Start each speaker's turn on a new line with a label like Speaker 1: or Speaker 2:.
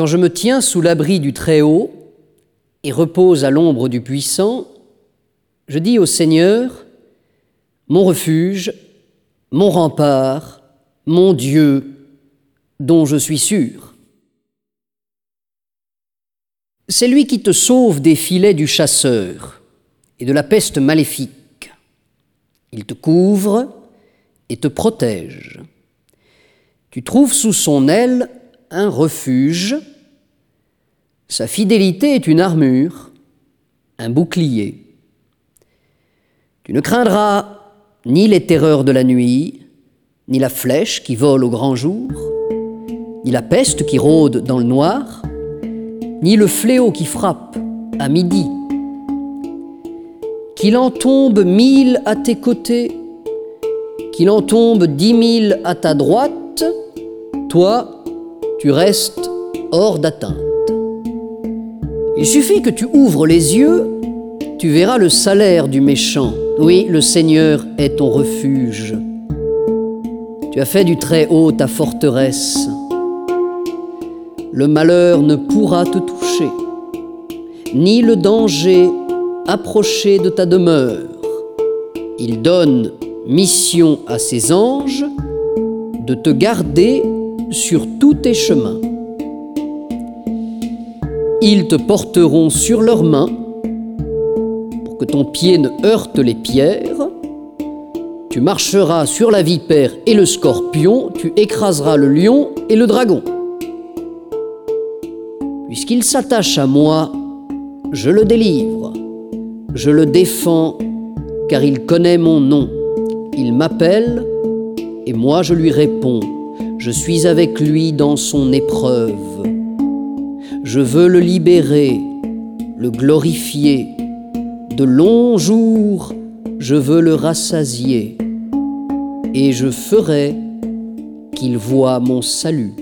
Speaker 1: Quand je me tiens sous l'abri du Très-Haut et repose à l'ombre du Puissant, je dis au Seigneur, mon refuge, mon rempart, mon Dieu, dont je suis sûr. C'est lui qui te sauve des filets du chasseur et de la peste maléfique. Il te couvre et te protège. Tu trouves sous son aile un refuge. Sa fidélité est une armure, un bouclier. Tu ne craindras ni les terreurs de la nuit, ni la flèche qui vole au grand jour, ni la peste qui rôde dans le noir, ni le fléau qui frappe à midi. Qu'il en tombe mille à tes côtés, qu'il en tombe dix mille à ta droite, toi, tu restes hors d'atteinte. Il suffit que tu ouvres les yeux, tu verras le salaire du méchant. Oui, le Seigneur est ton refuge. Tu as fait du Très-Haut ta forteresse. Le malheur ne pourra te toucher, ni le danger approcher de ta demeure. Il donne mission à ses anges de te garder sur tous tes chemins. Ils te porteront sur leurs mains pour que ton pied ne heurte les pierres. Tu marcheras sur la vipère et le scorpion, tu écraseras le lion et le dragon. Puisqu'il s'attache à moi, je le délivre, je le défends, car il connaît mon nom. Il m'appelle, et moi je lui réponds. Je suis avec lui dans son épreuve. Je veux le libérer, le glorifier. De longs jours, je veux le rassasier, et je ferai qu'il voie mon salut.